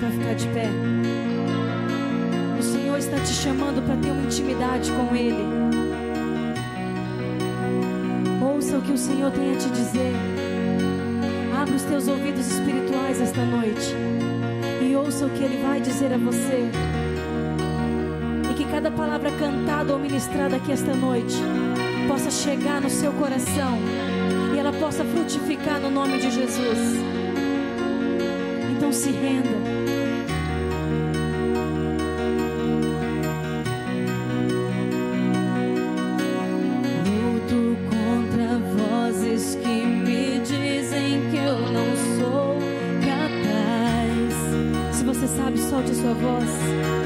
para ficar de pé. O Senhor está te chamando para ter uma intimidade com Ele. Ouça o que o Senhor tem a te dizer. Abra os teus ouvidos espirituais esta noite e ouça o que Ele vai dizer a você. E que cada palavra cantada ou ministrada aqui esta noite possa chegar no seu coração e ela possa frutificar no nome de Jesus. Então se renda. tua voz.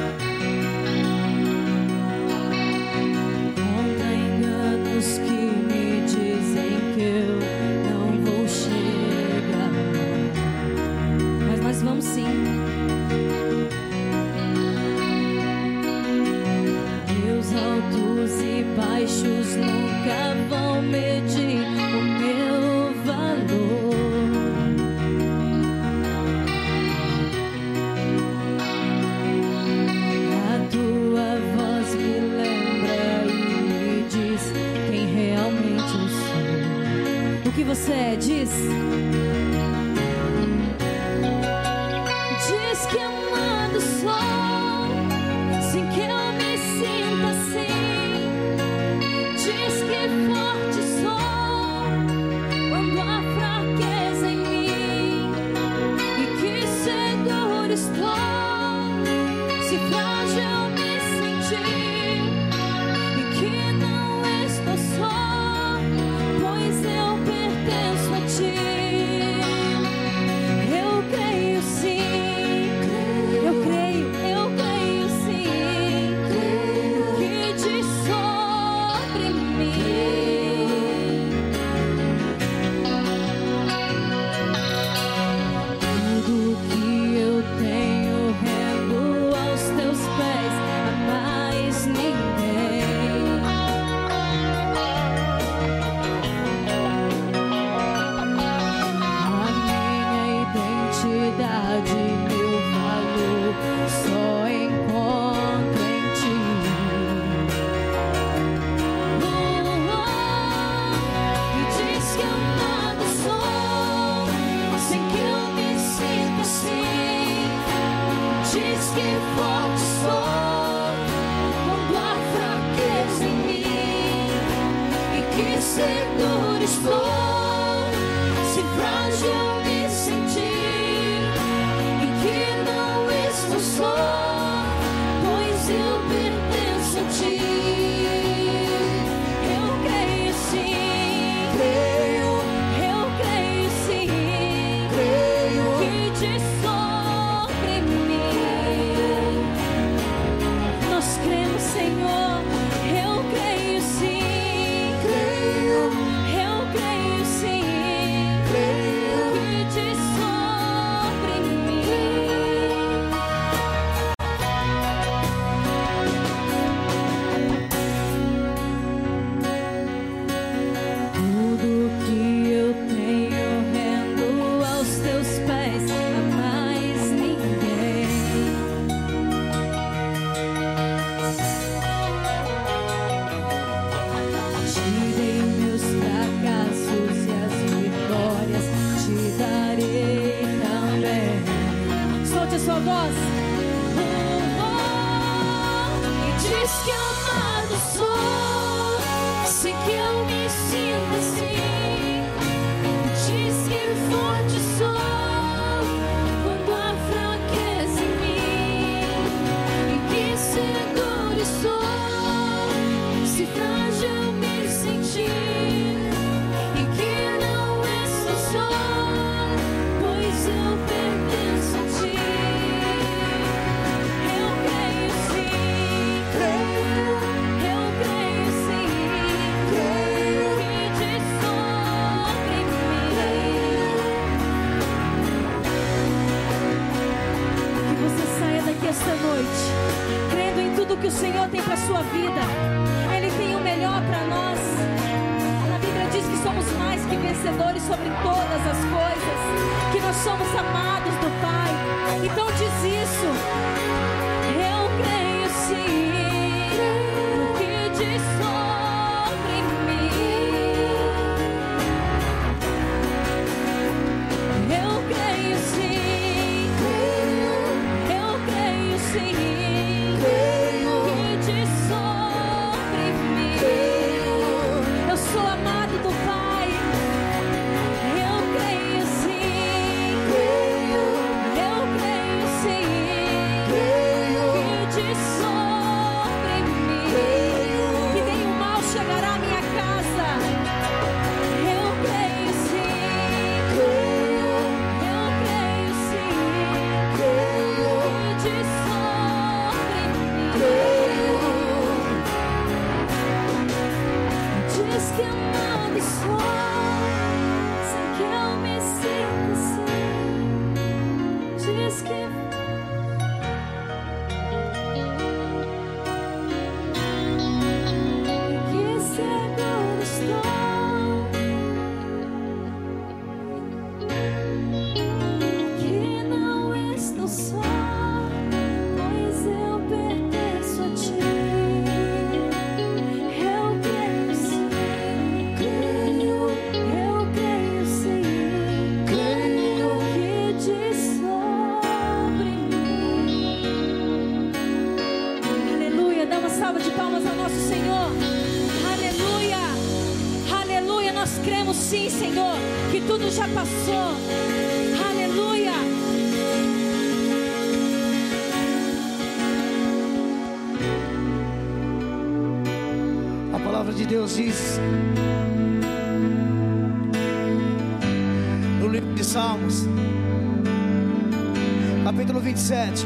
27,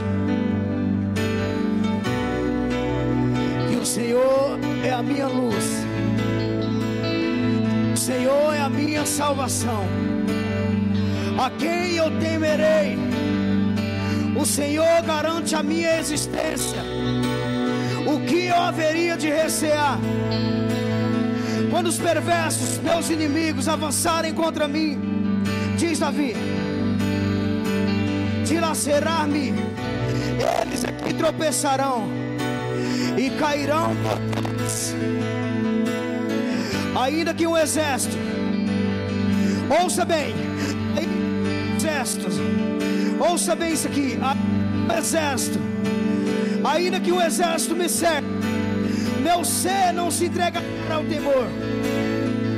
que o Senhor é a minha luz, o Senhor é a minha salvação, a quem eu temerei? O Senhor garante a minha existência. O que eu haveria de recear? Quando os perversos, meus inimigos, avançarem contra mim, diz Davi, dilacerar-me, eles é que tropeçarão e cairão. Ainda que um exército, ouça bem, exército, ouça bem isso aqui, um exército, ainda que o exército me cerque, meu ser não se entregará ao temor,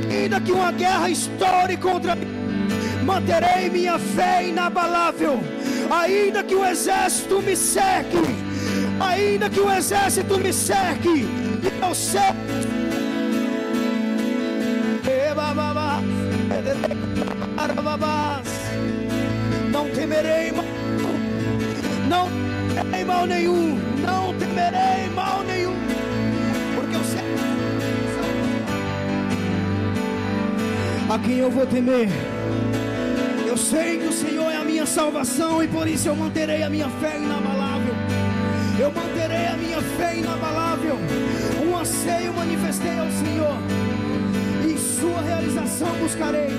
ainda que uma guerra estoure contra mim, manterei minha fé inabalável, ainda que o exército me cerque, ainda que o exército me cerque, meu ser não temerei mal, não temerei mal nenhum, não temerei mal nenhum, porque eu sei. A quem eu vou temer. Eu sei que o Senhor salvação e por isso eu manterei a minha fé inabalável. Eu manterei a minha fé inabalável. Um anseio manifestei ao Senhor e sua realização buscarei.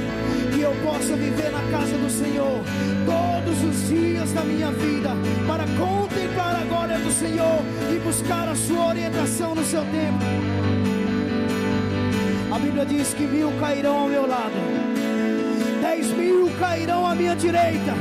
Que eu possa viver na casa do Senhor todos os dias da minha vida para contemplar a glória do Senhor e buscar a sua orientação no seu tempo. A Bíblia diz que mil cairão ao meu lado, dez mil cairão à minha direita,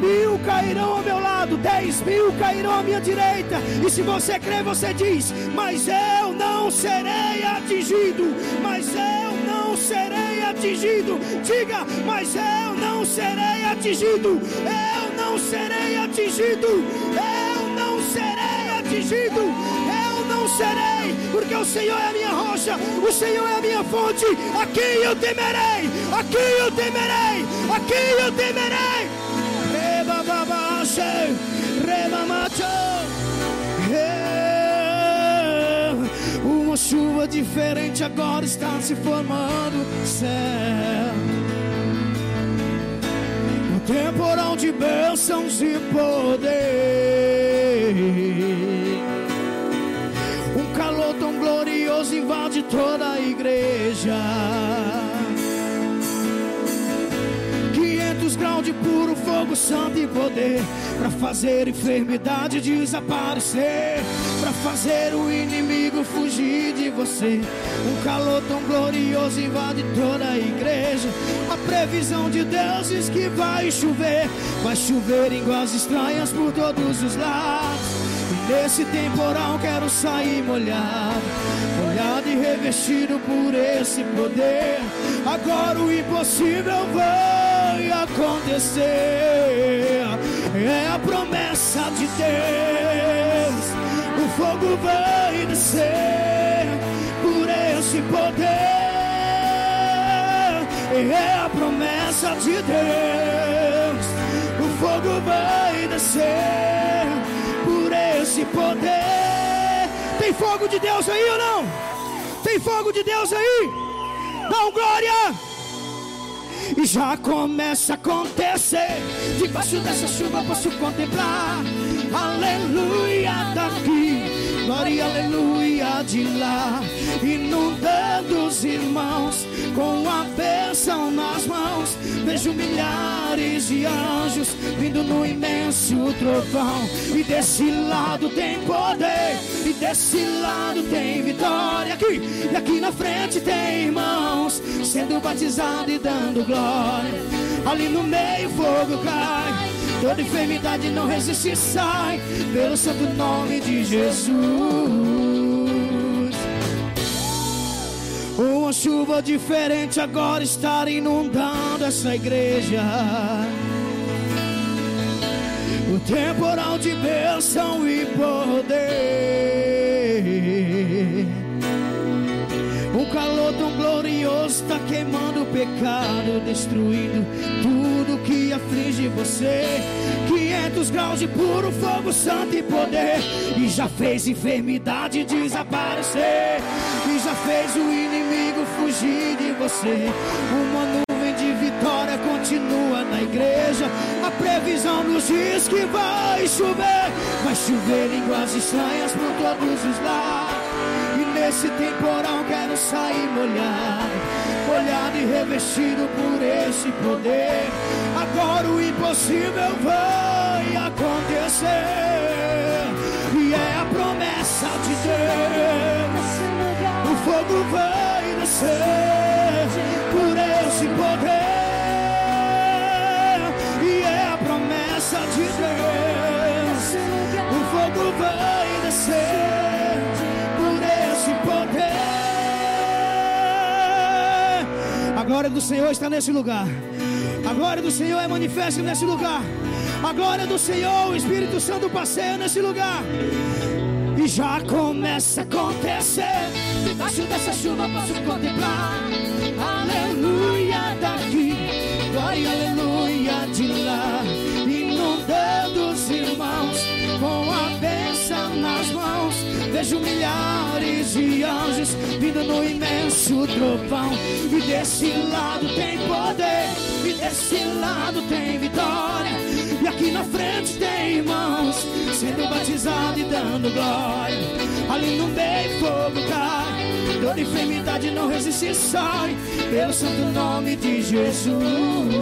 mil cairão ao meu lado, dez mil cairão à minha direita. E se você crê, você diz: Mas eu não serei atingido, mas eu não serei atingido. Diga, mas eu não serei atingido, eu não serei atingido, eu não serei atingido, eu não serei, porque o Senhor é a minha rocha, o Senhor é a minha fonte. A quem eu temerei, a quem eu temerei, a quem eu temerei. Reba babache, reba Uma chuva diferente agora está se formando céu. Um temporal de bênçãos e poder. Glorioso invade toda a igreja. grau de puro fogo santo e poder para fazer enfermidade desaparecer, para fazer o inimigo fugir de você. Um calor tão glorioso invade toda a igreja. A previsão de Deus diz que vai chover, vai chover em iguais estranhas por todos os lados. E nesse temporal quero sair molhado revestido por esse poder. Agora o impossível vai acontecer. É a promessa de Deus. O fogo vai descer por esse poder. É a promessa de Deus. O fogo vai descer por esse poder. Tem fogo de Deus aí ou não? Tem fogo de Deus aí? Dá glória! E já começa a acontecer. Debaixo dessa chuva posso contemplar. Aleluia daqui, glória, aleluia de lá. Inundando os irmãos com a bênção nas mãos. Vejo milhares de anjos vindo no imenso trovão. E desse lado tem poder, e desse lado tem vitória. Aqui, e aqui na frente tem irmãos sendo batizados e dando glória. Ali no meio fogo cai. Toda enfermidade não resiste, sai pelo santo nome de Jesus. Uma chuva diferente agora está inundando essa igreja. O temporal de bênção e poder. Um calor tão glorioso está queimando o pecado, destruindo tudo que aflige você. 500 graus de puro fogo, santo e poder. E já fez enfermidade desaparecer. E já fez o inimigo fugir de você. Uma nuvem de vitória continua na igreja. A previsão nos diz que vai chover. Vai chover línguas estranhas por todos os lados. E nesse temporal quero sair molhado, molhado e revestido por esse poder. Agora o impossível vai acontecer. E é a promessa de Deus. O fogo vai descer por esse poder. E é a promessa de Deus. O fogo vai descer por esse poder. A glória do Senhor está nesse lugar. A glória do Senhor é manifesta nesse lugar. A glória do Senhor, o Espírito Santo passeia nesse lugar. E já começa a acontecer. Debaixo dessa chuva posso contemplar. Aleluia daqui, glória, aleluia de lá. Inundando os irmãos com a bênção nas mãos. Vejo milhares de anjos vindo no imenso trovão. E desse lado tem poder, e desse lado tem vitória. E aqui na frente tem irmãos sendo batizados e dando glória. Ali no meio fogo cai. Toda enfermidade não resiste, sai pelo santo nome de Jesus.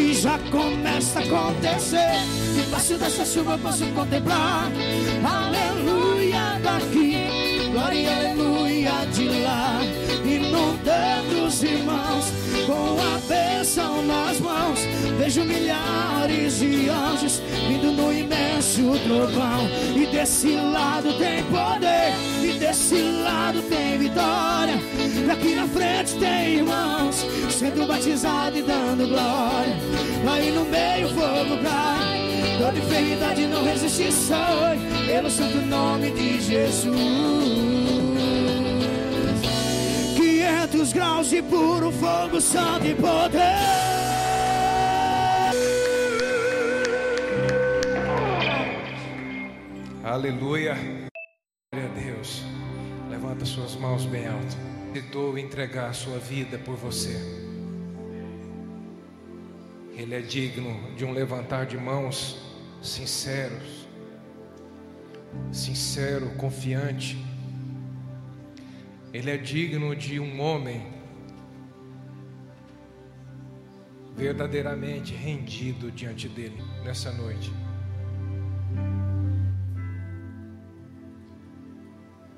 E já começa a acontecer. Debaixo dessa chuva eu posso contemplar. Aleluia daqui, glória, aleluia de lá. Inundando os irmãos com a bênção nas mãos. Vejo milhares de anjos vindo no imenso trovão. E desse lado tem poder, e desse lado tem vitória. E aqui na frente tem irmãos sendo batizados e dando glória. Aí no meio fogo cai. Toda enfermidade não resiste, sai pelo santo nome de Jesus. 500 graus de puro fogo, santo e poder. Aleluia. Glória a Deus. Levanta suas mãos bem alto. Tentou entregar a sua vida por você. Ele é digno de um levantar de mãos sinceros, sincero, confiante. Ele é digno de um homem verdadeiramente rendido diante dele nessa noite.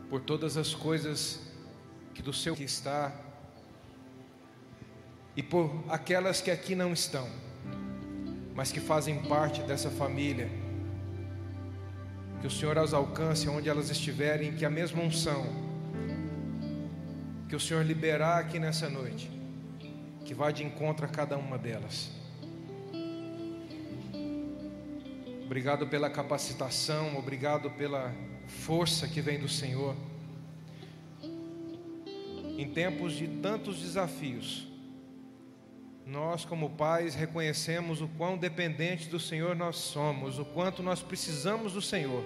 Por todas as coisas que do seu que está e por aquelas que aqui não estão, mas que fazem parte dessa família. Que o Senhor as alcance onde elas estiverem, que a mesma unção que o Senhor liberar aqui nessa noite que vá de encontro a cada uma delas. Obrigado pela capacitação, obrigado pela força que vem do Senhor. Em tempos de tantos desafios, nós, como pais, reconhecemos o quão dependentes do Senhor nós somos, o quanto nós precisamos do Senhor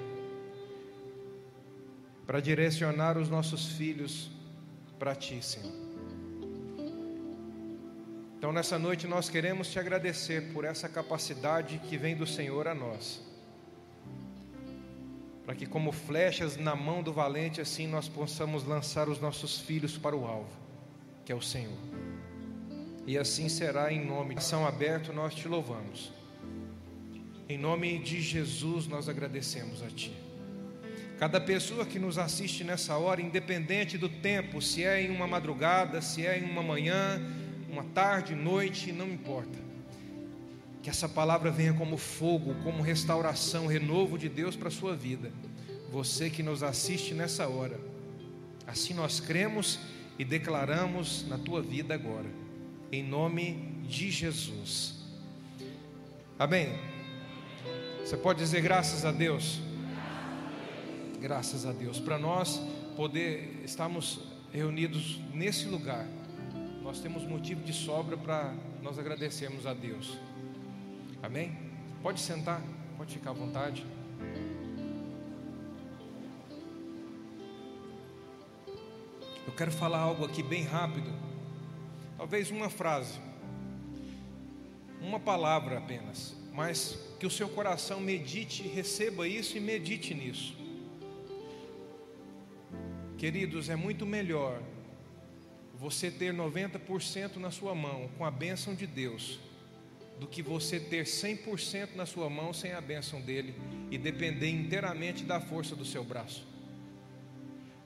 para direcionar os nossos filhos para Ti, Senhor. Então, nessa noite, nós queremos te agradecer por essa capacidade que vem do Senhor a nós. Para que, como flechas na mão do valente, assim nós possamos lançar os nossos filhos para o alvo, que é o Senhor. E assim será em nome de São Aberto, nós te louvamos. Em nome de Jesus, nós agradecemos a Ti. Cada pessoa que nos assiste nessa hora, independente do tempo, se é em uma madrugada, se é em uma manhã, uma tarde, noite, não importa. Que essa palavra venha como fogo, como restauração, renovo de Deus para a sua vida. Você que nos assiste nessa hora. Assim nós cremos e declaramos na tua vida agora. Em nome de Jesus. Amém. Você pode dizer graças a Deus? Graças a Deus. Para nós poder estarmos reunidos nesse lugar nós temos motivo de sobra para nós agradecermos a Deus. Amém? Pode sentar, pode ficar à vontade. Eu quero falar algo aqui bem rápido. Talvez uma frase, uma palavra apenas, mas que o seu coração medite, receba isso e medite nisso. Queridos, é muito melhor você ter 90% na sua mão com a bênção de Deus, do que você ter 100% na sua mão sem a bênção dele e depender inteiramente da força do seu braço.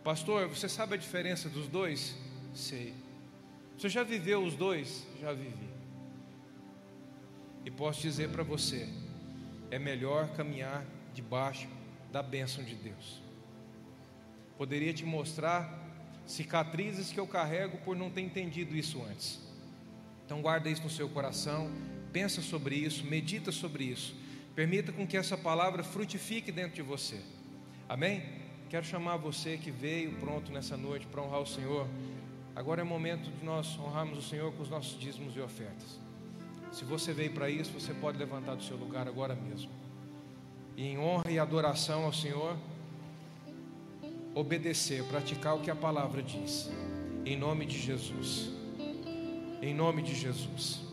Pastor, você sabe a diferença dos dois? Sei. Você já viveu os dois? Já vivi. E posso dizer para você: é melhor caminhar debaixo da bênção de Deus. Poderia te mostrar cicatrizes que eu carrego por não ter entendido isso antes. Então guarda isso no seu coração, pensa sobre isso, medita sobre isso. Permita com que essa palavra frutifique dentro de você. Amém? Quero chamar você que veio pronto nessa noite para honrar o Senhor. Agora é momento de nós honrarmos o Senhor com os nossos dízimos e ofertas. Se você veio para isso, você pode levantar do seu lugar agora mesmo. E em honra e adoração ao Senhor, obedecer, praticar o que a palavra diz. Em nome de Jesus. Em nome de Jesus.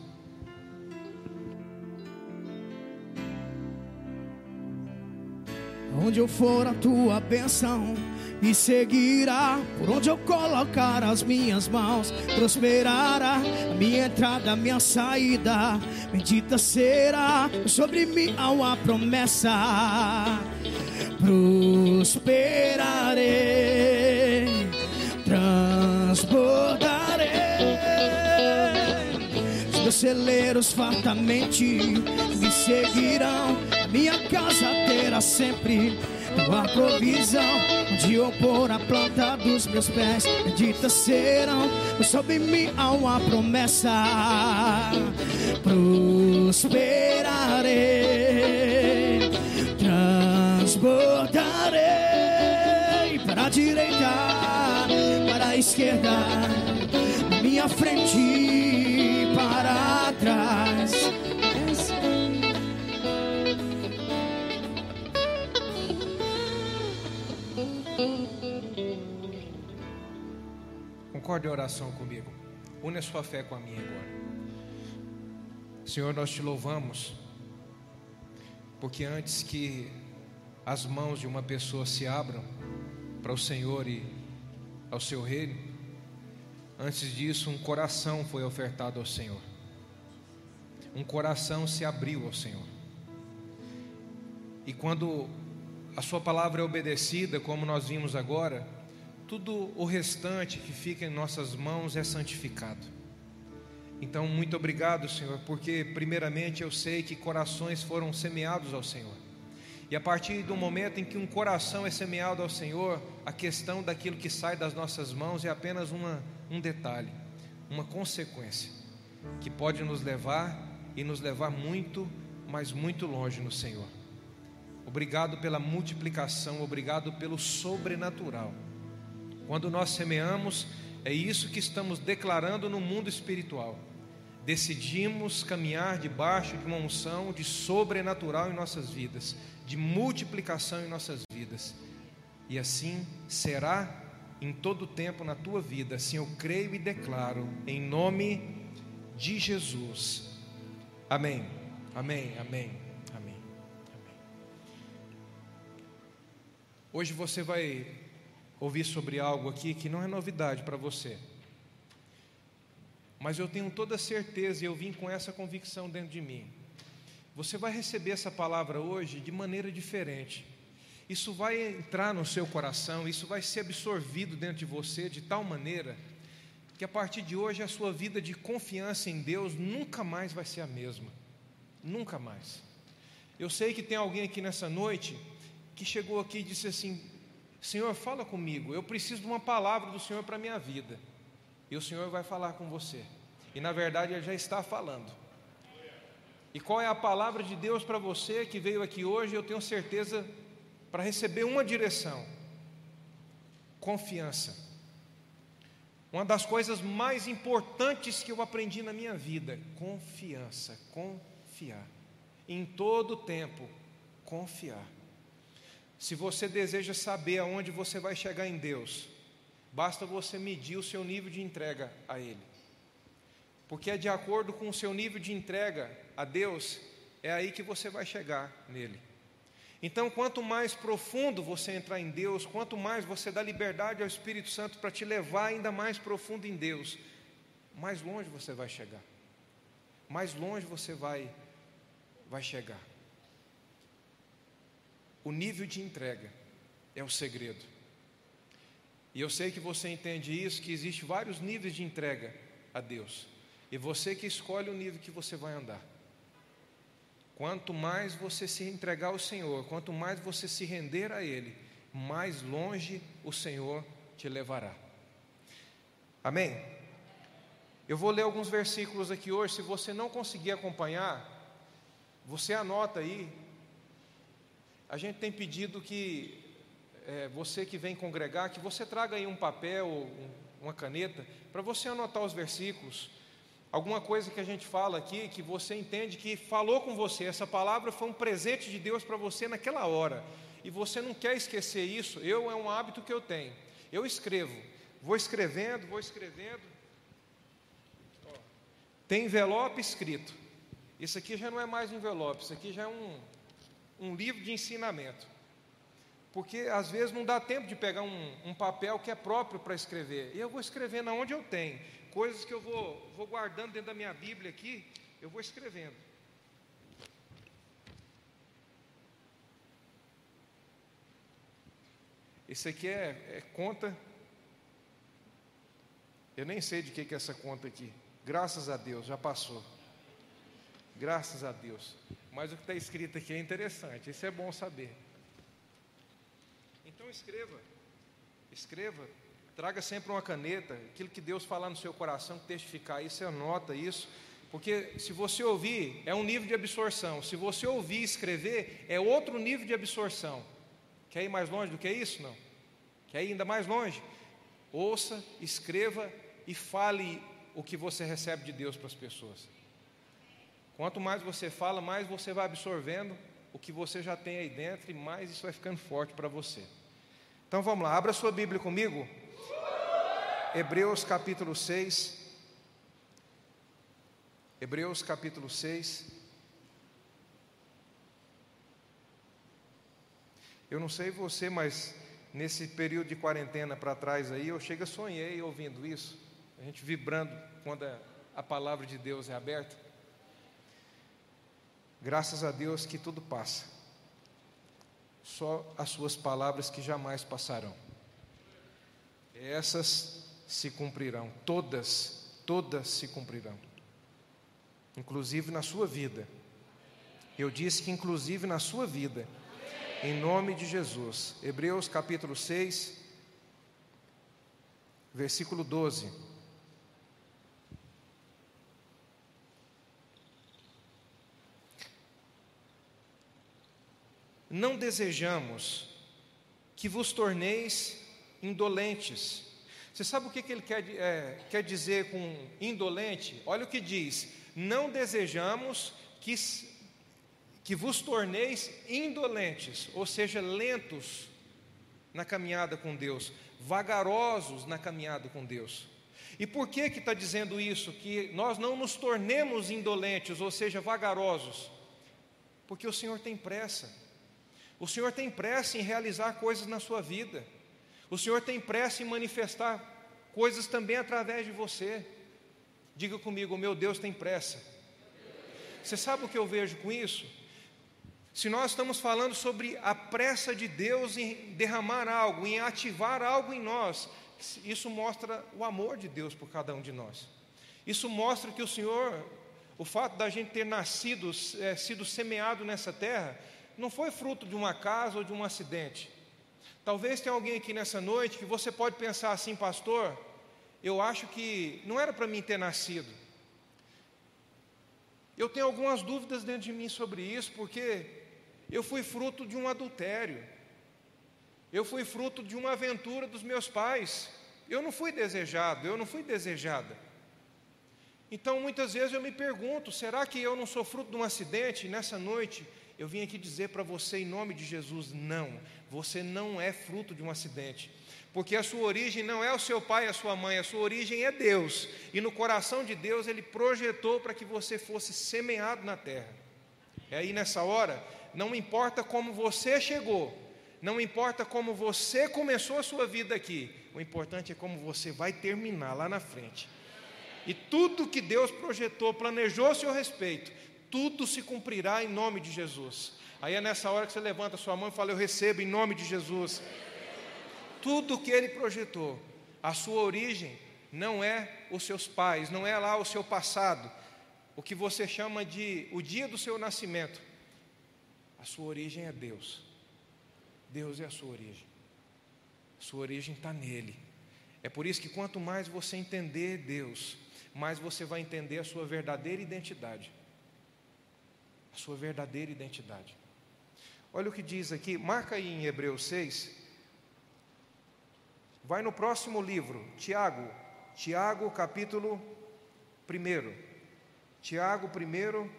Onde eu for a tua bênção me seguirá. Por onde eu colocar as minhas mãos, prosperará a minha entrada, a minha saída. Bendita será sobre mim uma promessa prosperarei, transbordarei. Os meus celeiros fartamente me seguirão. Minha casa terá sempre tua provisão. Eu pôr a planta dos meus pés, bendita serão. Sobre mim há uma promessa: prosperarei transbordarei para a direita, para a esquerda, minha frente Concorde a oração comigo. Une a sua fé com a minha agora. Senhor, nós te louvamos porque antes que as mãos de uma pessoa se abram para o Senhor e ao seu reino, antes disso, um coração foi ofertado ao Senhor. um coração se abriu ao Senhor. E quando a Sua palavra é obedecida, como nós vimos agora, tudo o restante que fica em nossas mãos é santificado. Então, muito obrigado, Senhor, porque, primeiramente, eu sei que corações foram semeados ao Senhor. E a partir do momento em que um coração é semeado ao Senhor, a questão daquilo que sai das nossas mãos é apenas uma, um detalhe, uma consequência, que pode nos levar e nos levar muito, mas muito longe no Senhor. Obrigado pela multiplicação, obrigado pelo sobrenatural. Quando nós semeamos, é isso que estamos declarando no mundo espiritual. Decidimos caminhar debaixo de uma unção de sobrenatural em nossas vidas, de multiplicação em nossas vidas. E assim será em todo o tempo na tua vida. Assim eu creio e declaro, em nome de Jesus. Amém. Amém. Amém. Amém. Amém. Hoje você vai ouvir sobre algo aqui que não é novidade para você. Mas eu tenho toda certeza e eu vim com essa convicção dentro de mim. Você vai receber essa palavra hoje de maneira diferente. Isso vai entrar no seu coração, isso vai ser absorvido dentro de você de tal maneira que a partir de hoje a sua vida de confiança em Deus nunca mais vai ser a mesma. Nunca mais. Eu sei que tem alguém aqui nessa noite que chegou aqui e disse assim: Senhor, fala comigo, eu preciso de uma palavra do Senhor para a minha vida. E o Senhor vai falar com você. E na verdade Ele já está falando. E qual é a palavra de Deus para você que veio aqui hoje? Eu tenho certeza para receber uma direção: confiança. Uma das coisas mais importantes que eu aprendi na minha vida: confiança, confiar. Em todo tempo, confiar. Se você deseja saber aonde você vai chegar em Deus, basta você medir o seu nível de entrega a Ele. Porque é de acordo com o seu nível de entrega a Deus, é aí que você vai chegar nele. Então, quanto mais profundo você entrar em Deus, quanto mais você dá liberdade ao Espírito Santo para te levar ainda mais profundo em Deus, mais longe você vai chegar. Mais longe você vai vai chegar. O nível de entrega é o segredo. E eu sei que você entende isso, que existe vários níveis de entrega a Deus. E você que escolhe o nível que você vai andar. Quanto mais você se entregar ao Senhor, quanto mais você se render a Ele, mais longe o Senhor te levará. Amém? Eu vou ler alguns versículos aqui hoje. Se você não conseguir acompanhar, você anota aí a gente tem pedido que é, você que vem congregar, que você traga aí um papel, um, uma caneta, para você anotar os versículos. Alguma coisa que a gente fala aqui, que você entende que falou com você, essa palavra foi um presente de Deus para você naquela hora, e você não quer esquecer isso. Eu é um hábito que eu tenho. Eu escrevo, vou escrevendo, vou escrevendo. Tem envelope escrito. Isso aqui já não é mais envelope, isso aqui já é um, um livro de ensinamento. Porque às vezes não dá tempo de pegar um, um papel que é próprio para escrever. E eu vou escrevendo onde eu tenho. Coisas que eu vou, vou guardando dentro da minha Bíblia aqui, eu vou escrevendo. Isso aqui é, é, conta. Eu nem sei de que, que é essa conta aqui. Graças a Deus, já passou. Graças a Deus. Mas o que está escrito aqui é interessante, isso é bom saber. Então escreva, escreva, traga sempre uma caneta, aquilo que Deus falar no seu coração, testificar isso, anota isso, porque se você ouvir, é um nível de absorção, se você ouvir e escrever, é outro nível de absorção. Quer ir mais longe do que isso? Não. Quer ir ainda mais longe? Ouça, escreva e fale o que você recebe de Deus para as pessoas. Quanto mais você fala, mais você vai absorvendo o que você já tem aí dentro e mais isso vai ficando forte para você. Então vamos lá, abra sua Bíblia comigo. Hebreus capítulo 6. Hebreus capítulo 6. Eu não sei você, mas nesse período de quarentena para trás aí, eu chega sonhei ouvindo isso, a gente vibrando quando a, a palavra de Deus é aberta. Graças a Deus que tudo passa. Só as suas palavras que jamais passarão. Essas se cumprirão, todas, todas se cumprirão. Inclusive na sua vida. Eu disse que inclusive na sua vida. Em nome de Jesus. Hebreus capítulo 6, versículo 12. Não desejamos que vos torneis indolentes. Você sabe o que, ele quer, é, quer dizer com indolente? Olha o que diz: não desejamos que, que vos torneis indolentes, ou seja, lentos na caminhada com Deus, vagarosos na caminhada com Deus. E por que que está dizendo isso? Que nós não nos tornemos indolentes, ou seja, vagarosos, porque o Senhor tem pressa. O Senhor tem pressa em realizar coisas na sua vida. O Senhor tem pressa em manifestar coisas também através de você. Diga comigo, meu Deus tem pressa. Você sabe o que eu vejo com isso? Se nós estamos falando sobre a pressa de Deus em derramar algo, em ativar algo em nós, isso mostra o amor de Deus por cada um de nós. Isso mostra que o Senhor, o fato da gente ter nascido, é, sido semeado nessa terra, não foi fruto de uma casa ou de um acidente. Talvez tenha alguém aqui nessa noite que você pode pensar assim, pastor, eu acho que não era para mim ter nascido. Eu tenho algumas dúvidas dentro de mim sobre isso, porque eu fui fruto de um adultério. Eu fui fruto de uma aventura dos meus pais. Eu não fui desejado, eu não fui desejada. Então, muitas vezes eu me pergunto: será que eu não sou fruto de um acidente? Nessa noite, eu vim aqui dizer para você, em nome de Jesus: não, você não é fruto de um acidente. Porque a sua origem não é o seu pai e a sua mãe, a sua origem é Deus. E no coração de Deus, Ele projetou para que você fosse semeado na terra. É aí nessa hora não importa como você chegou, não importa como você começou a sua vida aqui, o importante é como você vai terminar lá na frente. E tudo que Deus projetou, planejou a seu respeito, tudo se cumprirá em nome de Jesus. Aí é nessa hora que você levanta sua mão e fala: Eu recebo em nome de Jesus. Tudo que Ele projetou, a sua origem não é os seus pais, não é lá o seu passado, o que você chama de o dia do seu nascimento. A sua origem é Deus. Deus é a sua origem. Sua origem está nele. É por isso que quanto mais você entender Deus, mais você vai entender a sua verdadeira identidade. A sua verdadeira identidade. Olha o que diz aqui, marca aí em Hebreus 6. Vai no próximo livro, Tiago, Tiago capítulo 1. Tiago 1,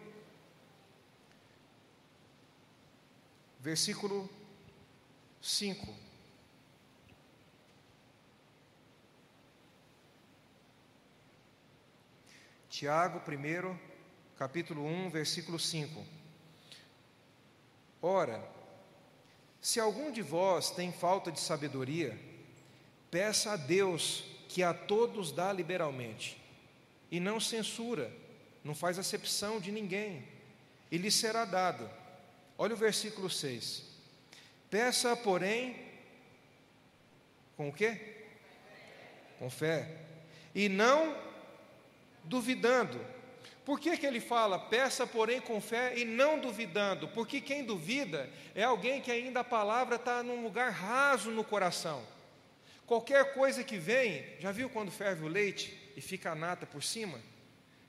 versículo 5. Tiago, 1, capítulo 1, versículo 5. Ora, se algum de vós tem falta de sabedoria, peça a Deus que a todos dá liberalmente, e não censura, não faz acepção de ninguém, e lhe será dado. Olha o versículo 6. Peça, porém, com o quê? Com fé. E não duvidando. Por que, que ele fala, peça, porém, com fé e não duvidando? Porque quem duvida é alguém que ainda a palavra está num lugar raso no coração. Qualquer coisa que vem, já viu quando ferve o leite e fica a nata por cima?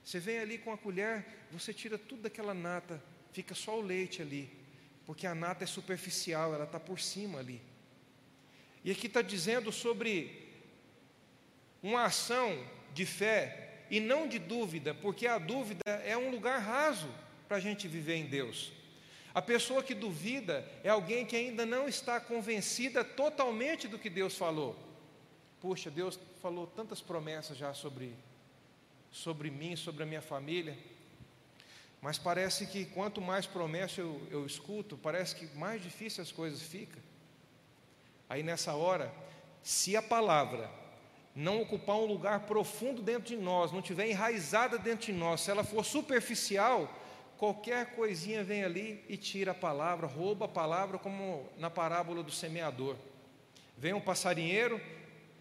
Você vem ali com a colher, você tira tudo daquela nata, fica só o leite ali porque a nata é superficial, ela está por cima ali. E aqui está dizendo sobre uma ação de fé e não de dúvida, porque a dúvida é um lugar raso para a gente viver em Deus. A pessoa que duvida é alguém que ainda não está convencida totalmente do que Deus falou. Puxa, Deus falou tantas promessas já sobre, sobre mim, sobre a minha família. Mas parece que quanto mais promessa eu, eu escuto, parece que mais difícil as coisas ficam. Aí nessa hora, se a palavra não ocupar um lugar profundo dentro de nós, não tiver enraizada dentro de nós, se ela for superficial, qualquer coisinha vem ali e tira a palavra, rouba a palavra, como na parábola do semeador. Vem um passarinheiro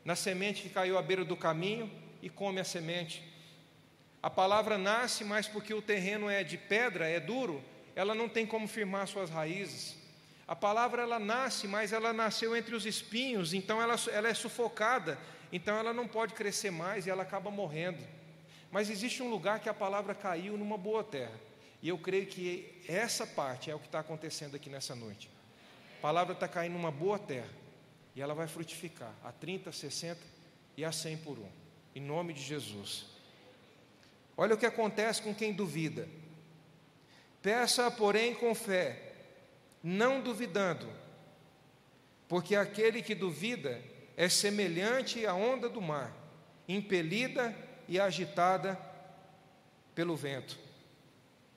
na semente que caiu à beira do caminho e come a semente. A palavra nasce, mas porque o terreno é de pedra, é duro, ela não tem como firmar suas raízes. A palavra ela nasce, mas ela nasceu entre os espinhos, então ela, ela é sufocada, então ela não pode crescer mais e ela acaba morrendo. Mas existe um lugar que a palavra caiu numa boa terra, e eu creio que essa parte é o que está acontecendo aqui nessa noite. A palavra está caindo numa boa terra, e ela vai frutificar a 30, 60 e a 100 por um, em nome de Jesus. Olha o que acontece com quem duvida. Peça, porém, com fé não duvidando, porque aquele que duvida é semelhante à onda do mar, impelida e agitada pelo vento.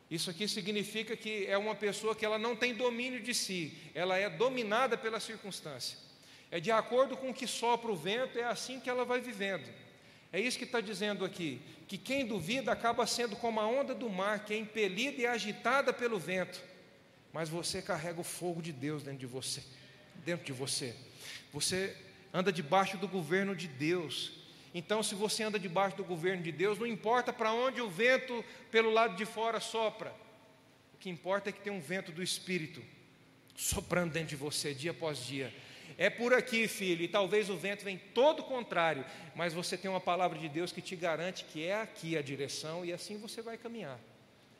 Isso aqui significa que é uma pessoa que ela não tem domínio de si, ela é dominada pela circunstância. É de acordo com o que sopra o vento, é assim que ela vai vivendo. É isso que está dizendo aqui, que quem duvida acaba sendo como a onda do mar, que é impelida e agitada pelo vento mas você carrega o fogo de Deus dentro de você, dentro de você. Você anda debaixo do governo de Deus. Então, se você anda debaixo do governo de Deus, não importa para onde o vento pelo lado de fora sopra. O que importa é que tem um vento do Espírito soprando dentro de você dia após dia. É por aqui, filho, e talvez o vento venha todo contrário, mas você tem uma palavra de Deus que te garante que é aqui a direção e assim você vai caminhar.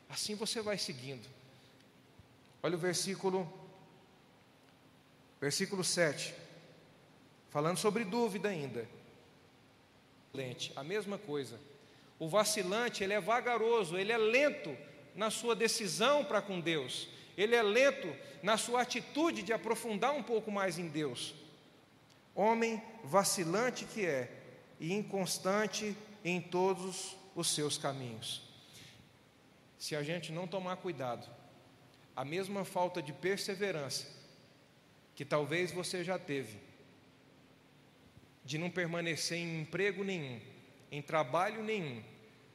Assim você vai seguindo. Olha o versículo, versículo 7, falando sobre dúvida ainda. A mesma coisa. O vacilante, ele é vagaroso, ele é lento na sua decisão para com Deus, ele é lento na sua atitude de aprofundar um pouco mais em Deus. Homem vacilante que é e inconstante em todos os seus caminhos. Se a gente não tomar cuidado, a mesma falta de perseverança que talvez você já teve, de não permanecer em emprego nenhum, em trabalho nenhum.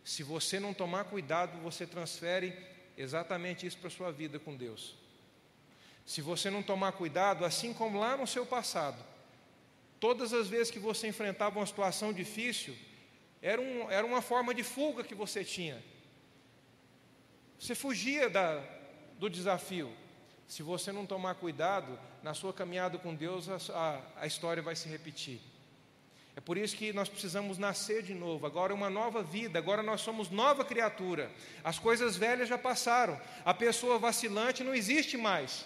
Se você não tomar cuidado, você transfere exatamente isso para a sua vida com Deus. Se você não tomar cuidado, assim como lá no seu passado, todas as vezes que você enfrentava uma situação difícil, era, um, era uma forma de fuga que você tinha. Você fugia da, do desafio. Se você não tomar cuidado, na sua caminhada com Deus, a, a, história vai se repetir. É por isso que nós precisamos nascer de novo. Agora é uma nova vida, agora nós somos nova criatura. As coisas velhas já passaram. A pessoa vacilante não existe mais.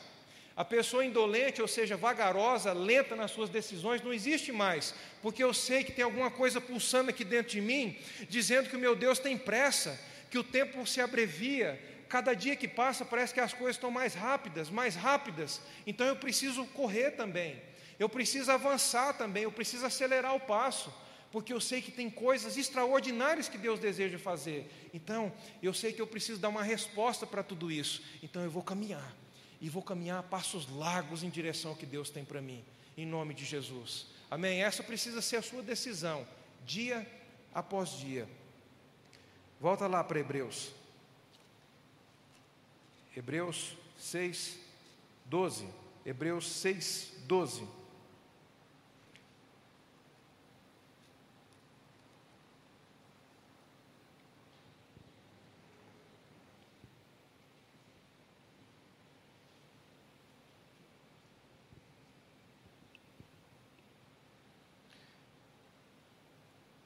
A pessoa indolente, ou seja, vagarosa, lenta nas suas decisões, não existe mais, porque eu sei que tem alguma coisa pulsando aqui dentro de mim, dizendo que o meu Deus tem pressa, que o tempo se abrevia, cada dia que passa parece que as coisas estão mais rápidas, mais rápidas. Então eu preciso correr também. Eu preciso avançar também, eu preciso acelerar o passo, porque eu sei que tem coisas extraordinárias que Deus deseja fazer. Então, eu sei que eu preciso dar uma resposta para tudo isso. Então eu vou caminhar. E vou caminhar a passos largos em direção ao que Deus tem para mim, em nome de Jesus. Amém. Essa precisa ser a sua decisão, dia após dia. Volta lá para Hebreus. Hebreus 6, 12. Hebreus 6, 12.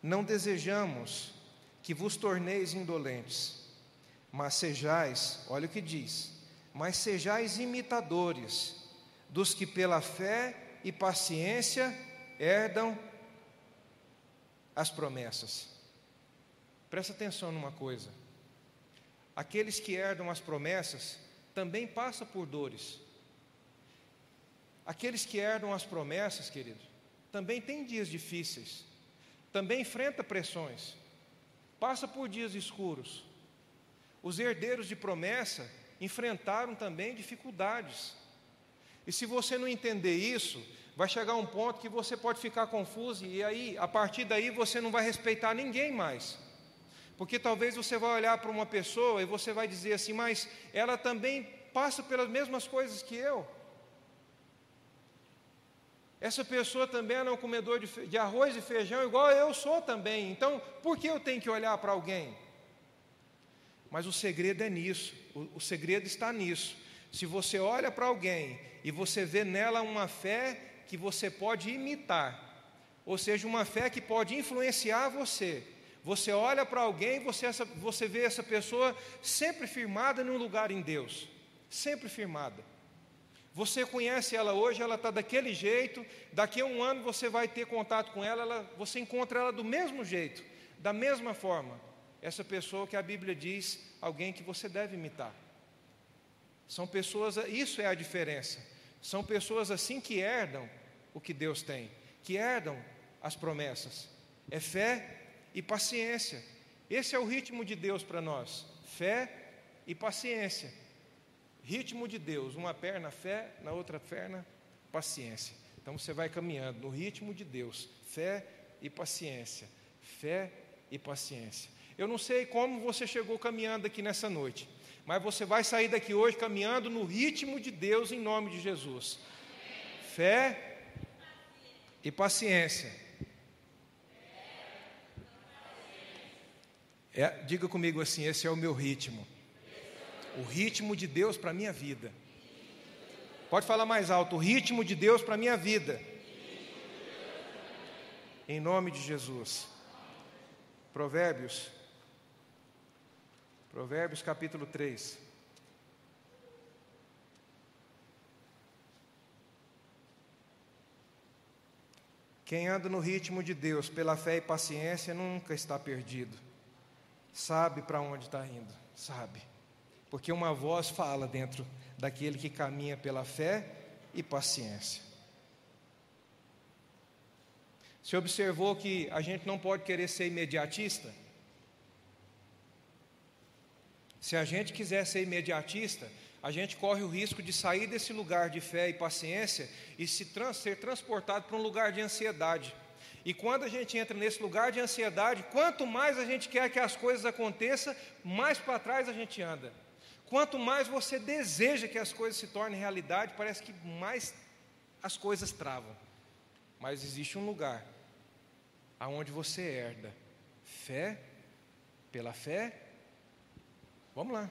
Não desejamos que vos torneis indolentes mas sejais, olha o que diz, mas sejais imitadores dos que pela fé e paciência herdam as promessas. Presta atenção numa coisa. Aqueles que herdam as promessas também passam por dores. Aqueles que herdam as promessas, querido, também têm dias difíceis, também enfrenta pressões, passa por dias escuros. Os herdeiros de promessa enfrentaram também dificuldades. E se você não entender isso, vai chegar um ponto que você pode ficar confuso e aí, a partir daí, você não vai respeitar ninguém mais. Porque talvez você vai olhar para uma pessoa e você vai dizer assim, mas ela também passa pelas mesmas coisas que eu. Essa pessoa também é um comedor de, de arroz e feijão, igual eu sou também. Então, por que eu tenho que olhar para alguém? Mas o segredo é nisso, o, o segredo está nisso. Se você olha para alguém e você vê nela uma fé que você pode imitar, ou seja, uma fé que pode influenciar você. Você olha para alguém, você, você vê essa pessoa sempre firmada num lugar em Deus, sempre firmada. Você conhece ela hoje, ela está daquele jeito, daqui a um ano você vai ter contato com ela, ela, você encontra ela do mesmo jeito, da mesma forma. Essa pessoa que a Bíblia diz, alguém que você deve imitar. São pessoas, isso é a diferença. São pessoas assim que herdam o que Deus tem, que herdam as promessas. É fé e paciência. Esse é o ritmo de Deus para nós: fé e paciência. Ritmo de Deus, uma perna fé, na outra perna paciência. Então você vai caminhando no ritmo de Deus, fé e paciência, fé e paciência. Eu não sei como você chegou caminhando aqui nessa noite, mas você vai sair daqui hoje caminhando no ritmo de Deus em nome de Jesus. Fé e paciência. É, diga comigo assim: esse é o meu ritmo. O ritmo de Deus para a minha vida. Pode falar mais alto: o ritmo de Deus para a minha vida. Em nome de Jesus. Provérbios. Provérbios capítulo 3. Quem anda no ritmo de Deus pela fé e paciência nunca está perdido sabe para onde está indo, sabe. Porque uma voz fala dentro daquele que caminha pela fé e paciência. Você observou que a gente não pode querer ser imediatista? Se a gente quiser ser imediatista, a gente corre o risco de sair desse lugar de fé e paciência e se trans, ser transportado para um lugar de ansiedade. E quando a gente entra nesse lugar de ansiedade, quanto mais a gente quer que as coisas aconteçam, mais para trás a gente anda. Quanto mais você deseja que as coisas se tornem realidade, parece que mais as coisas travam. Mas existe um lugar aonde você herda fé pela fé. Vamos lá.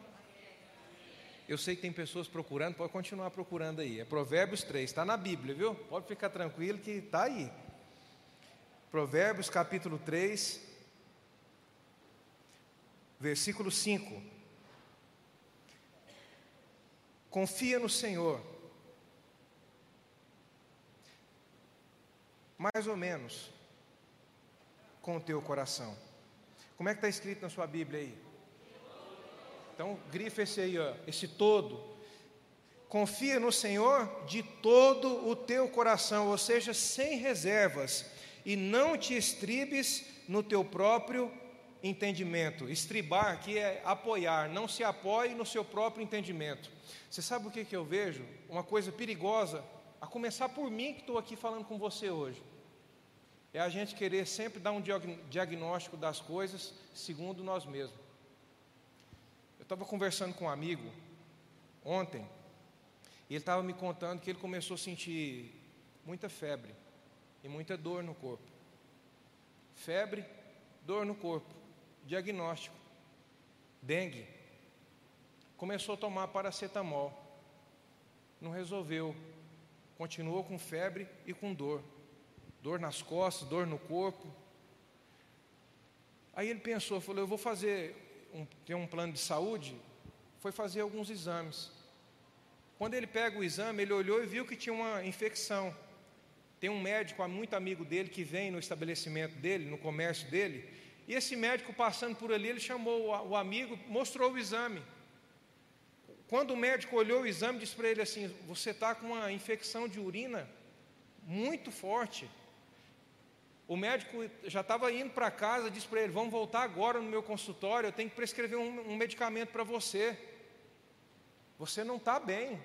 Eu sei que tem pessoas procurando, pode continuar procurando aí. É Provérbios 3, está na Bíblia, viu? Pode ficar tranquilo que está aí. Provérbios capítulo 3, versículo 5. Confia no Senhor. Mais ou menos com o teu coração. Como é que está escrito na sua Bíblia aí? Então, grifa esse aí, ó, esse todo. Confia no Senhor de todo o teu coração, ou seja, sem reservas e não te estribes no teu próprio entendimento. Estribar que é apoiar, não se apoie no seu próprio entendimento. Você sabe o que, que eu vejo? Uma coisa perigosa, a começar por mim que estou aqui falando com você hoje. É a gente querer sempre dar um diagnóstico das coisas segundo nós mesmos. Eu estava conversando com um amigo ontem, e ele estava me contando que ele começou a sentir muita febre e muita dor no corpo. Febre, dor no corpo. Diagnóstico: dengue. Começou a tomar paracetamol. Não resolveu. Continuou com febre e com dor. Dor nas costas, dor no corpo. Aí ele pensou, falou: Eu vou fazer, um, ter um plano de saúde. Foi fazer alguns exames. Quando ele pega o exame, ele olhou e viu que tinha uma infecção. Tem um médico, muito amigo dele, que vem no estabelecimento dele, no comércio dele, e esse médico passando por ali, ele chamou o amigo, mostrou o exame. Quando o médico olhou o exame, disse para ele assim: Você está com uma infecção de urina muito forte. O médico já estava indo para casa, disse para ele: Vamos voltar agora no meu consultório, eu tenho que prescrever um, um medicamento para você. Você não está bem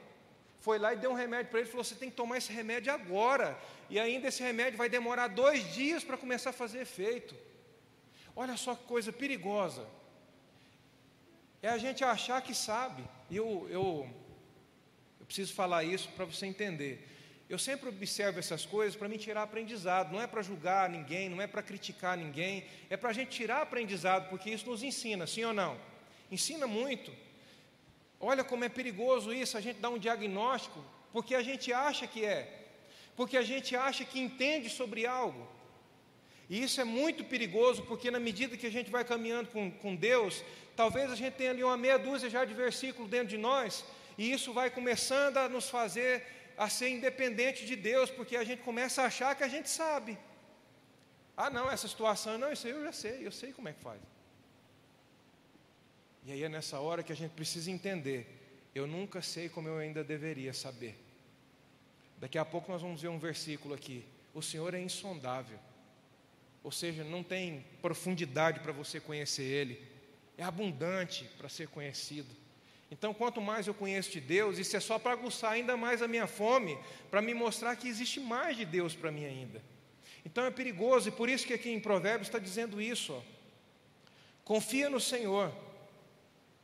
foi lá e deu um remédio para ele falou: Você tem que tomar esse remédio agora. E ainda esse remédio vai demorar dois dias para começar a fazer efeito. Olha só que coisa perigosa. É a gente achar que sabe. E eu, eu, eu preciso falar isso para você entender. Eu sempre observo essas coisas para me tirar aprendizado, não é para julgar ninguém, não é para criticar ninguém, é para a gente tirar aprendizado, porque isso nos ensina, sim ou não? Ensina muito. Olha como é perigoso isso, a gente dá um diagnóstico, porque a gente acha que é, porque a gente acha que entende sobre algo. E isso é muito perigoso, porque na medida que a gente vai caminhando com, com Deus, talvez a gente tenha ali uma meia dúzia já de versículos dentro de nós, e isso vai começando a nos fazer a ser independente de Deus, porque a gente começa a achar que a gente sabe. Ah, não, essa situação, não, isso aí eu já sei, eu sei como é que faz. E aí é nessa hora que a gente precisa entender: eu nunca sei como eu ainda deveria saber. Daqui a pouco nós vamos ver um versículo aqui: o Senhor é insondável, ou seja, não tem profundidade para você conhecer Ele, é abundante para ser conhecido. Então, quanto mais eu conheço de Deus, isso é só para aguçar ainda mais a minha fome, para me mostrar que existe mais de Deus para mim ainda. Então é perigoso, e por isso que aqui em Provérbios está dizendo isso. Ó. Confia no Senhor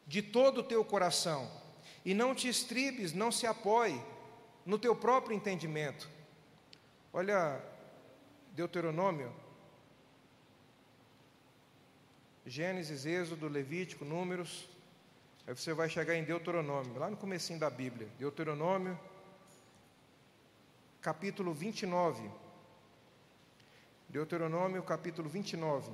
de todo o teu coração, e não te estribes, não se apoie no teu próprio entendimento. Olha, Deuteronômio, Gênesis, Êxodo, Levítico, Números, Aí você vai chegar em Deuteronômio, lá no comecinho da Bíblia. Deuteronômio, capítulo 29. Deuteronômio, capítulo 29.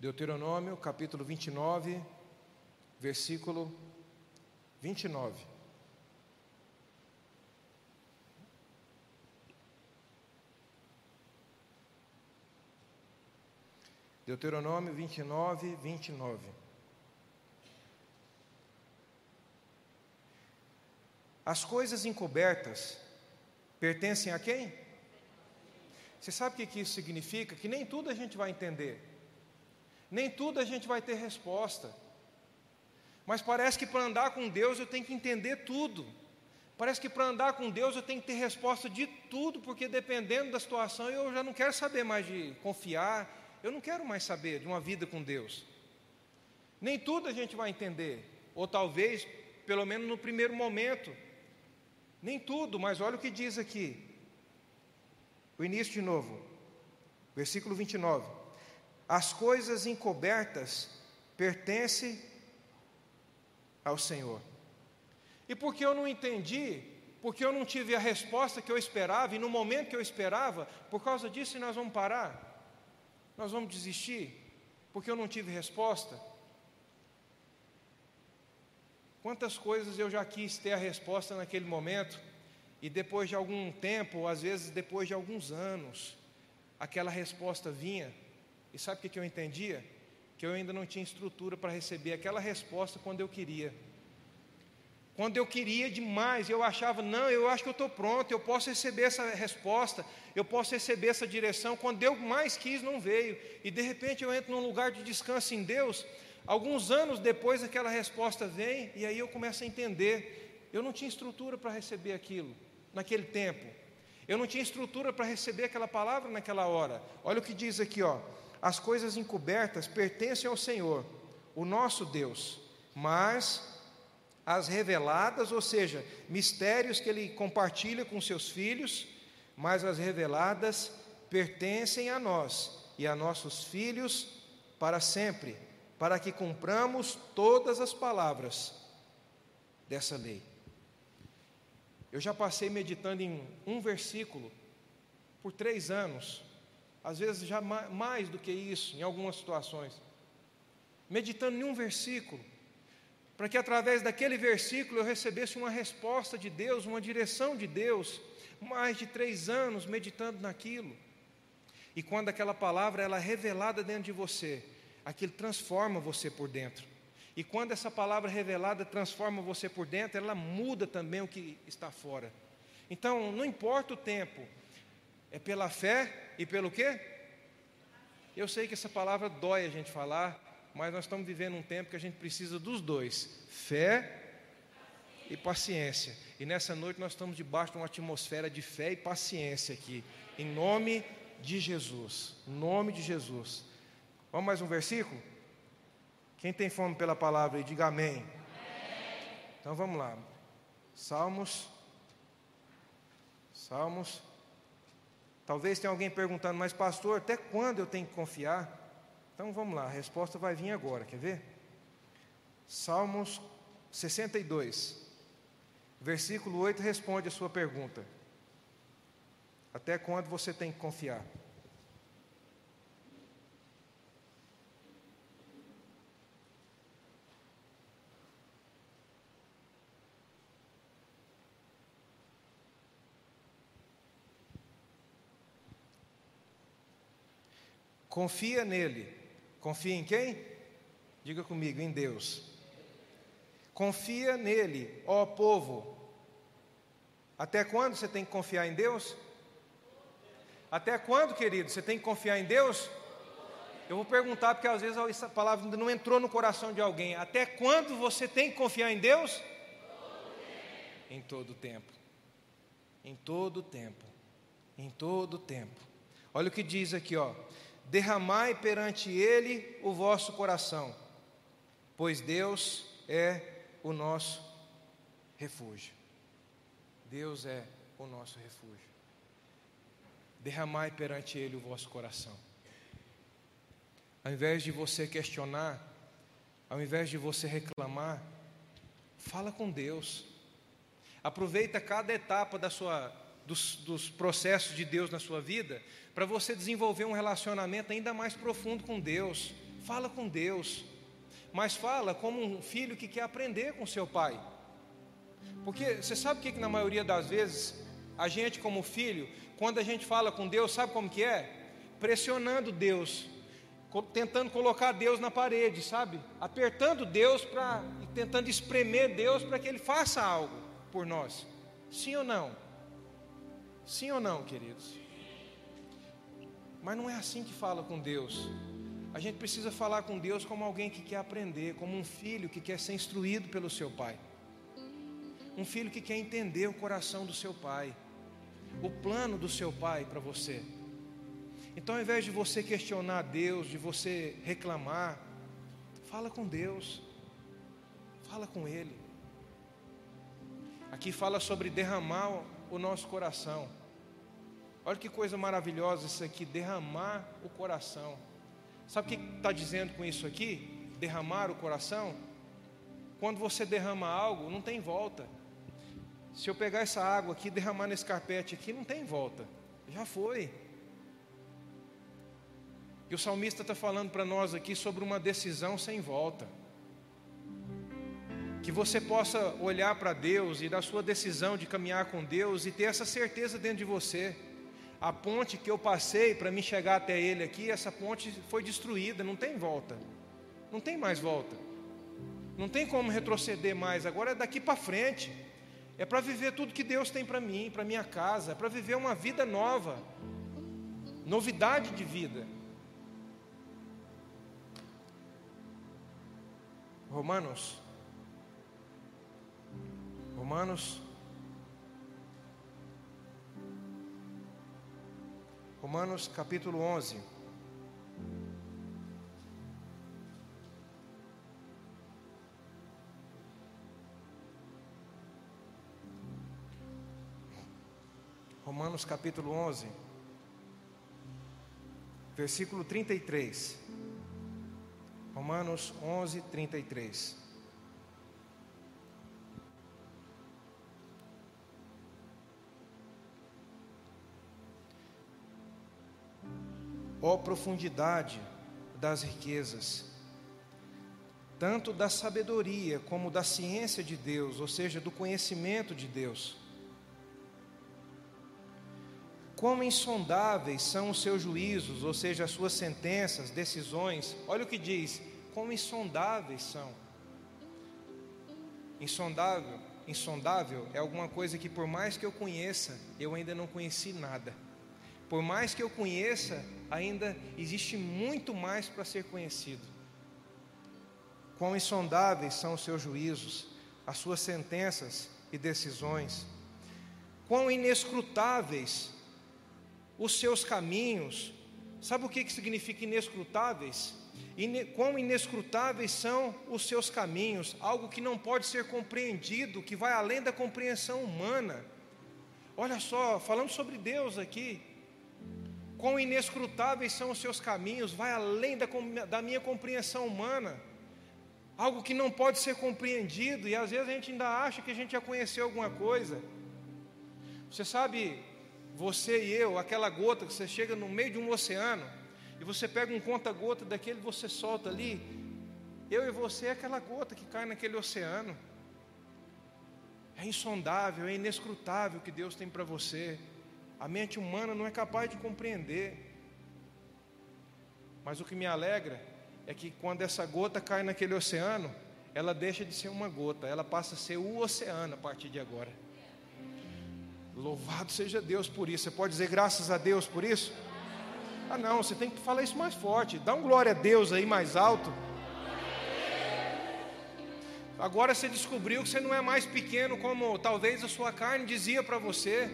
Deuteronômio, capítulo 29, versículo 29. Deuteronômio 29, 29. As coisas encobertas pertencem a quem? Você sabe o que isso significa? Que nem tudo a gente vai entender. Nem tudo a gente vai ter resposta. Mas parece que para andar com Deus eu tenho que entender tudo. Parece que para andar com Deus eu tenho que ter resposta de tudo, porque dependendo da situação eu já não quero saber mais de confiar, eu não quero mais saber de uma vida com Deus. Nem tudo a gente vai entender, ou talvez, pelo menos no primeiro momento, nem tudo, mas olha o que diz aqui. O início de novo, versículo 29. As coisas encobertas pertencem ao Senhor. E porque eu não entendi, porque eu não tive a resposta que eu esperava, e no momento que eu esperava, por causa disso nós vamos parar? Nós vamos desistir? Porque eu não tive resposta? Quantas coisas eu já quis ter a resposta naquele momento, e depois de algum tempo, ou às vezes depois de alguns anos, aquela resposta vinha, e sabe o que eu entendia? Que eu ainda não tinha estrutura para receber aquela resposta quando eu queria. Quando eu queria demais, eu achava, não, eu acho que eu estou pronto, eu posso receber essa resposta, eu posso receber essa direção. Quando eu mais quis, não veio. E de repente eu entro num lugar de descanso em Deus. Alguns anos depois, aquela resposta vem, e aí eu começo a entender. Eu não tinha estrutura para receber aquilo naquele tempo. Eu não tinha estrutura para receber aquela palavra naquela hora. Olha o que diz aqui, ó as coisas encobertas pertencem ao Senhor, o nosso Deus, mas as reveladas, ou seja, mistérios que ele compartilha com seus filhos, mas as reveladas pertencem a nós e a nossos filhos para sempre, para que cumpramos todas as palavras dessa lei. Eu já passei meditando em um versículo por três anos, às vezes já mais do que isso, em algumas situações, meditando em um versículo, para que através daquele versículo eu recebesse uma resposta de Deus, uma direção de Deus, mais de três anos meditando naquilo. E quando aquela palavra ela é revelada dentro de você, aquilo transforma você por dentro. E quando essa palavra revelada transforma você por dentro, ela muda também o que está fora. Então, não importa o tempo, é pela fé e pelo quê? Eu sei que essa palavra dói a gente falar, mas nós estamos vivendo um tempo que a gente precisa dos dois: fé e paciência. E nessa noite nós estamos debaixo de uma atmosfera de fé e paciência aqui, em nome de Jesus. Em nome de Jesus. Vamos mais um versículo? Quem tem fome pela palavra aí, diga amém. amém. Então vamos lá. Salmos. Salmos. Talvez tenha alguém perguntando, mas pastor, até quando eu tenho que confiar? Então vamos lá, a resposta vai vir agora, quer ver? Salmos 62, versículo 8 responde a sua pergunta. Até quando você tem que confiar? Confia nele Confia em quem? Diga comigo, em Deus. Confia nele, ó povo. Até quando você tem que confiar em Deus? Até quando, querido, você tem que confiar em Deus? Eu vou perguntar porque às vezes essa palavra ainda não entrou no coração de alguém. Até quando você tem que confiar em Deus? Em todo tempo. Em todo tempo. Em todo tempo. Olha o que diz aqui, ó derramai perante Ele o vosso coração, pois Deus é o nosso refúgio. Deus é o nosso refúgio. Derramai perante Ele o vosso coração. Ao invés de você questionar, ao invés de você reclamar, fala com Deus. Aproveita cada etapa da sua dos, dos processos de Deus na sua vida, para você desenvolver um relacionamento ainda mais profundo com Deus. Fala com Deus, mas fala como um filho que quer aprender com seu pai. Porque você sabe o que, que na maioria das vezes a gente como filho, quando a gente fala com Deus, sabe como que é? Pressionando Deus, tentando colocar Deus na parede, sabe? Apertando Deus para tentando espremer Deus para que ele faça algo por nós. Sim ou não? Sim ou não, queridos? Mas não é assim que fala com Deus. A gente precisa falar com Deus como alguém que quer aprender, como um filho que quer ser instruído pelo seu pai. Um filho que quer entender o coração do seu pai, o plano do seu pai para você. Então, ao invés de você questionar Deus, de você reclamar, fala com Deus, fala com Ele. Aqui fala sobre derramar o nosso coração. Olha que coisa maravilhosa isso aqui, derramar o coração. Sabe o que está dizendo com isso aqui? Derramar o coração? Quando você derrama algo, não tem volta. Se eu pegar essa água aqui, derramar nesse carpete aqui, não tem volta. Já foi. E o salmista está falando para nós aqui sobre uma decisão sem volta. Que você possa olhar para Deus e da sua decisão de caminhar com Deus e ter essa certeza dentro de você a ponte que eu passei para me chegar até ele aqui, essa ponte foi destruída, não tem volta. Não tem mais volta. Não tem como retroceder mais. Agora é daqui para frente. É para viver tudo que Deus tem para mim, para minha casa, é para viver uma vida nova. Novidade de vida. Romanos Romanos Romanos capítulo 11. Romanos capítulo 11, versículo 33. Romanos 11, 33. Ó profundidade das riquezas, tanto da sabedoria como da ciência de Deus, ou seja, do conhecimento de Deus. Quão insondáveis são os seus juízos, ou seja, as suas sentenças, decisões. Olha o que diz: quão insondáveis são. Insondável, insondável é alguma coisa que por mais que eu conheça, eu ainda não conheci nada. Por mais que eu conheça, ainda existe muito mais para ser conhecido. Quão insondáveis são os seus juízos, as suas sentenças e decisões. Quão inescrutáveis os seus caminhos. Sabe o que, que significa inescrutáveis? Ine, quão inescrutáveis são os seus caminhos, algo que não pode ser compreendido, que vai além da compreensão humana. Olha só, falando sobre Deus aqui, quão inescrutáveis são os seus caminhos, vai além da, da minha compreensão humana, algo que não pode ser compreendido, e às vezes a gente ainda acha que a gente já conheceu alguma coisa. Você sabe, você e eu, aquela gota que você chega no meio de um oceano, e você pega um conta-gota daquele, você solta ali, eu e você é aquela gota que cai naquele oceano. É insondável, é inescrutável o que Deus tem para você. A mente humana não é capaz de compreender. Mas o que me alegra é que quando essa gota cai naquele oceano, ela deixa de ser uma gota, ela passa a ser o oceano a partir de agora. Louvado seja Deus por isso. Você pode dizer graças a Deus por isso? Ah, não, você tem que falar isso mais forte. Dá um glória a Deus aí mais alto. Agora você descobriu que você não é mais pequeno como talvez a sua carne dizia para você.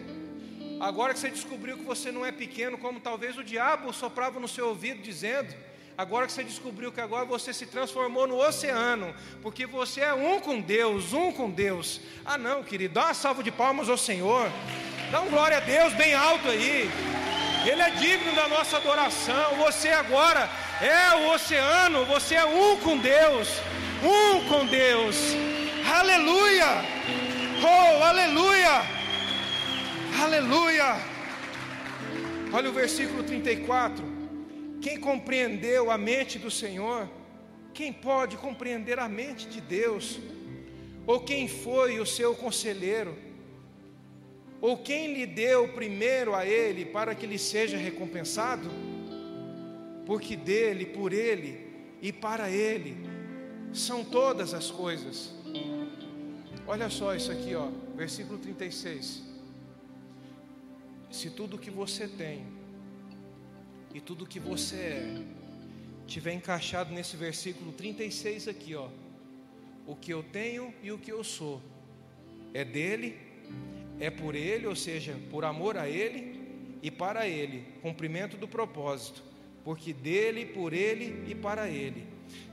Agora que você descobriu que você não é pequeno, como talvez o diabo soprava no seu ouvido dizendo, agora que você descobriu que agora você se transformou no oceano, porque você é um com Deus, um com Deus. Ah, não, querido, dá uma salva de palmas ao Senhor, dá um glória a Deus bem alto aí. Ele é digno da nossa adoração. Você agora é o oceano, você é um com Deus, um com Deus. Aleluia! Oh, aleluia! Aleluia! Olha o versículo 34. Quem compreendeu a mente do Senhor? Quem pode compreender a mente de Deus? Ou quem foi o seu conselheiro? Ou quem lhe deu primeiro a ele para que lhe seja recompensado? Porque dele, por ele e para ele são todas as coisas. Olha só isso aqui, ó, versículo 36 se tudo que você tem e tudo que você é tiver encaixado nesse versículo 36 aqui, ó, o que eu tenho e o que eu sou é dele, é por ele, ou seja, por amor a ele e para ele, cumprimento do propósito, porque dele, por ele e para ele.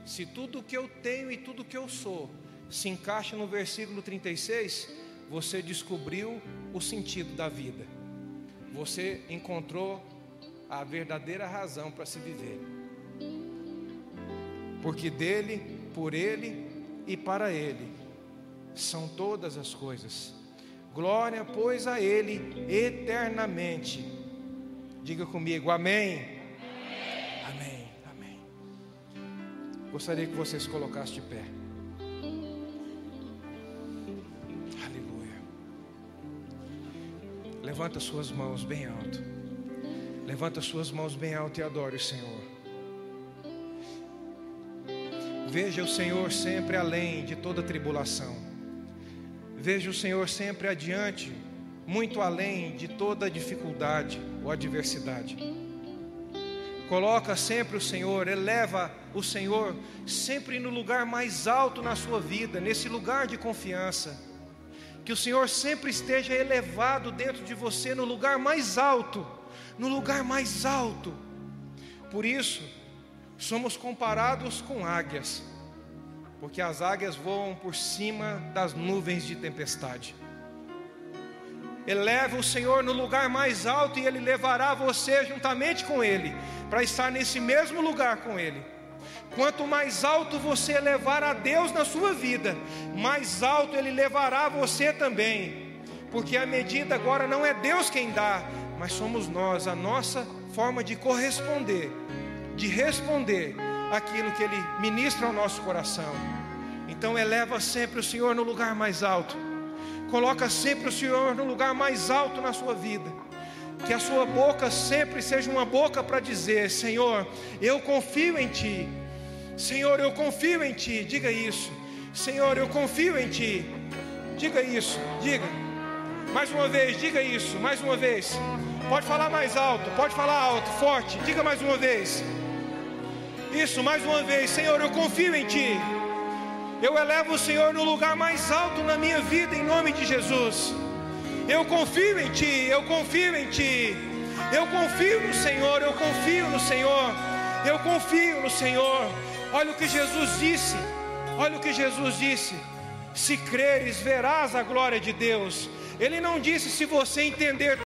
Se tudo que eu tenho e tudo que eu sou se encaixa no versículo 36, você descobriu o sentido da vida você encontrou a verdadeira razão para se viver. Porque dele, por ele e para ele são todas as coisas. Glória, pois, a ele eternamente. Diga comigo, amém. Amém. Amém. Gostaria que vocês colocassem de pé. Levanta suas mãos bem alto. Levanta suas mãos bem alto e adore o Senhor. Veja o Senhor sempre além de toda tribulação. Veja o Senhor sempre adiante, muito além de toda dificuldade ou adversidade. Coloca sempre o Senhor, eleva o Senhor sempre no lugar mais alto na sua vida, nesse lugar de confiança que o Senhor sempre esteja elevado dentro de você no lugar mais alto, no lugar mais alto. Por isso, somos comparados com águias, porque as águias voam por cima das nuvens de tempestade. Eleva o Senhor no lugar mais alto e Ele levará você juntamente com Ele, para estar nesse mesmo lugar com Ele. Quanto mais alto você levar a Deus na sua vida, mais alto Ele levará você também. Porque a medida agora não é Deus quem dá, mas somos nós, a nossa forma de corresponder, de responder aquilo que Ele ministra ao nosso coração. Então eleva sempre o Senhor no lugar mais alto. Coloca sempre o Senhor no lugar mais alto na sua vida. Que a sua boca sempre seja uma boca para dizer: Senhor, eu confio em Ti. Senhor, eu confio em Ti. Diga isso. Senhor, eu confio em Ti. Diga isso. Diga. Mais uma vez, diga isso. Mais uma vez. Pode falar mais alto, pode falar alto, forte. Diga mais uma vez. Isso, mais uma vez. Senhor, eu confio em Ti. Eu elevo o Senhor no lugar mais alto na minha vida, em nome de Jesus. Eu confio em Ti, eu confio em Ti. Eu confio no Senhor, eu confio no Senhor. Eu confio no Senhor. Olha o que Jesus disse. Olha o que Jesus disse. Se creres, verás a glória de Deus. Ele não disse se você entender